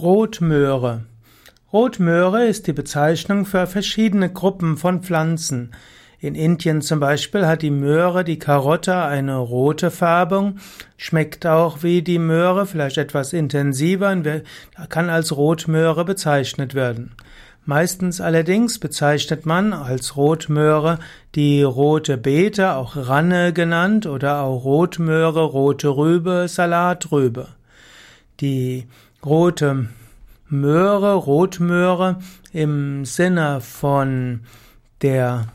Rotmöhre. Rotmöhre ist die Bezeichnung für verschiedene Gruppen von Pflanzen. In Indien zum Beispiel hat die Möhre, die Karotte, eine rote Färbung, schmeckt auch wie die Möhre, vielleicht etwas intensiver, kann als Rotmöhre bezeichnet werden. Meistens allerdings bezeichnet man als Rotmöhre die rote Beete, auch Ranne genannt, oder auch Rotmöhre, rote Rübe, Salatrübe. Die rote Möhre, Rotmöhre im Sinne von der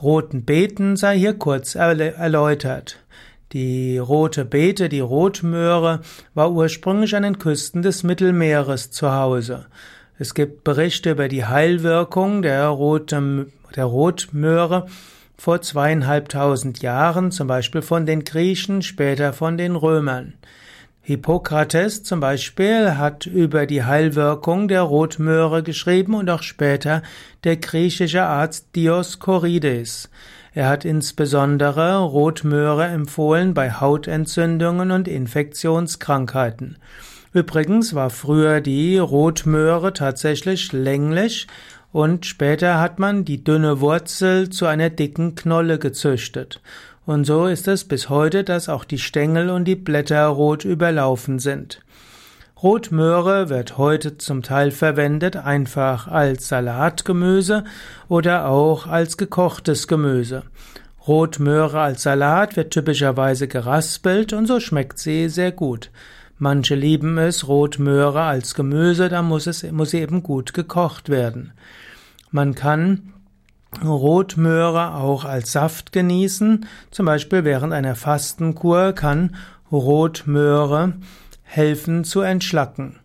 roten Beeten sei hier kurz erläutert. Die rote Beete, die Rotmöhre, war ursprünglich an den Küsten des Mittelmeeres zu Hause. Es gibt Berichte über die Heilwirkung der, rote, der Rotmöhre vor zweieinhalbtausend Jahren, zum Beispiel von den Griechen, später von den Römern. Hippokrates zum Beispiel hat über die Heilwirkung der Rotmöhre geschrieben und auch später der griechische Arzt Dioskorides. Er hat insbesondere Rotmöhre empfohlen bei Hautentzündungen und Infektionskrankheiten. Übrigens war früher die Rotmöhre tatsächlich länglich und später hat man die dünne Wurzel zu einer dicken Knolle gezüchtet. Und so ist es bis heute, dass auch die Stängel und die Blätter rot überlaufen sind. Rotmöhre wird heute zum Teil verwendet einfach als Salatgemüse oder auch als gekochtes Gemüse. Rotmöhre als Salat wird typischerweise geraspelt und so schmeckt sie sehr gut. Manche lieben es, Rotmöhre als Gemüse, da muss es, muss sie eben gut gekocht werden. Man kann Rotmöhre auch als Saft genießen. Zum Beispiel während einer Fastenkur kann Rotmöhre helfen zu entschlacken.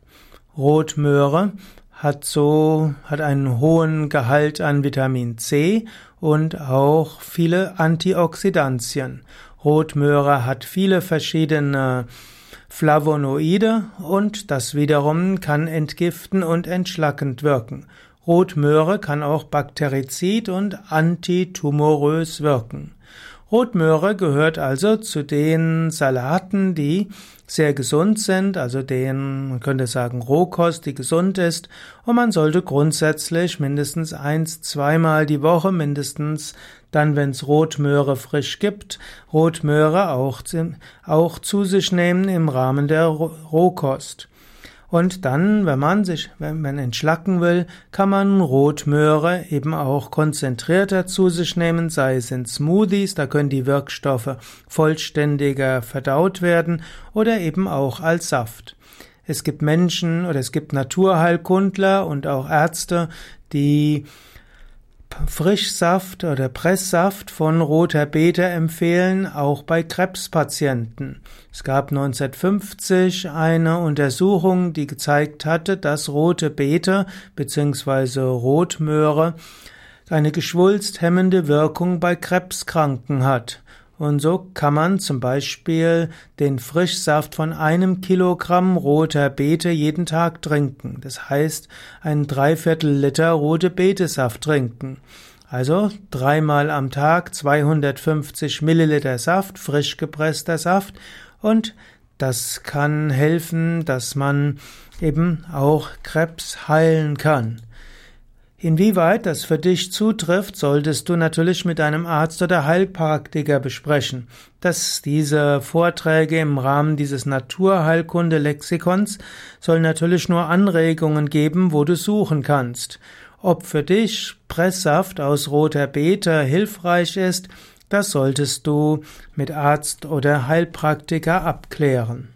Rotmöhre hat so, hat einen hohen Gehalt an Vitamin C und auch viele Antioxidantien. Rotmöhre hat viele verschiedene Flavonoide und das wiederum kann entgiften und entschlackend wirken. Rotmöhre kann auch bakterizid und antitumorös wirken. Rotmöhre gehört also zu den Salaten, die sehr gesund sind, also den, man könnte sagen, Rohkost, die gesund ist. Und man sollte grundsätzlich mindestens eins, zweimal die Woche, mindestens dann, wenn es Rotmöhre frisch gibt, Rotmöhre auch, auch zu sich nehmen im Rahmen der Rohkost. Und dann, wenn man sich, wenn man entschlacken will, kann man Rotmöhre eben auch konzentrierter zu sich nehmen, sei es in Smoothies, da können die Wirkstoffe vollständiger verdaut werden, oder eben auch als Saft. Es gibt Menschen oder es gibt Naturheilkundler und auch Ärzte, die Frischsaft oder Presssaft von roter Beete empfehlen, auch bei Krebspatienten. Es gab 1950 eine Untersuchung, die gezeigt hatte, dass rote Beete bzw. Rotmöhre eine geschwulsthemmende Wirkung bei Krebskranken hat. Und so kann man zum Beispiel den Frischsaft von einem Kilogramm roter Beete jeden Tag trinken. Das heißt, einen Dreiviertel Liter rote Betesaft trinken. Also dreimal am Tag 250 Milliliter Saft, frisch gepresster Saft und das kann helfen, dass man eben auch Krebs heilen kann. Inwieweit das für dich zutrifft, solltest du natürlich mit deinem Arzt oder Heilpraktiker besprechen. Dass diese Vorträge im Rahmen dieses Naturheilkunde-Lexikons sollen natürlich nur Anregungen geben, wo du suchen kannst. Ob für dich Presssaft aus roter Beete hilfreich ist, das solltest du mit Arzt oder Heilpraktiker abklären.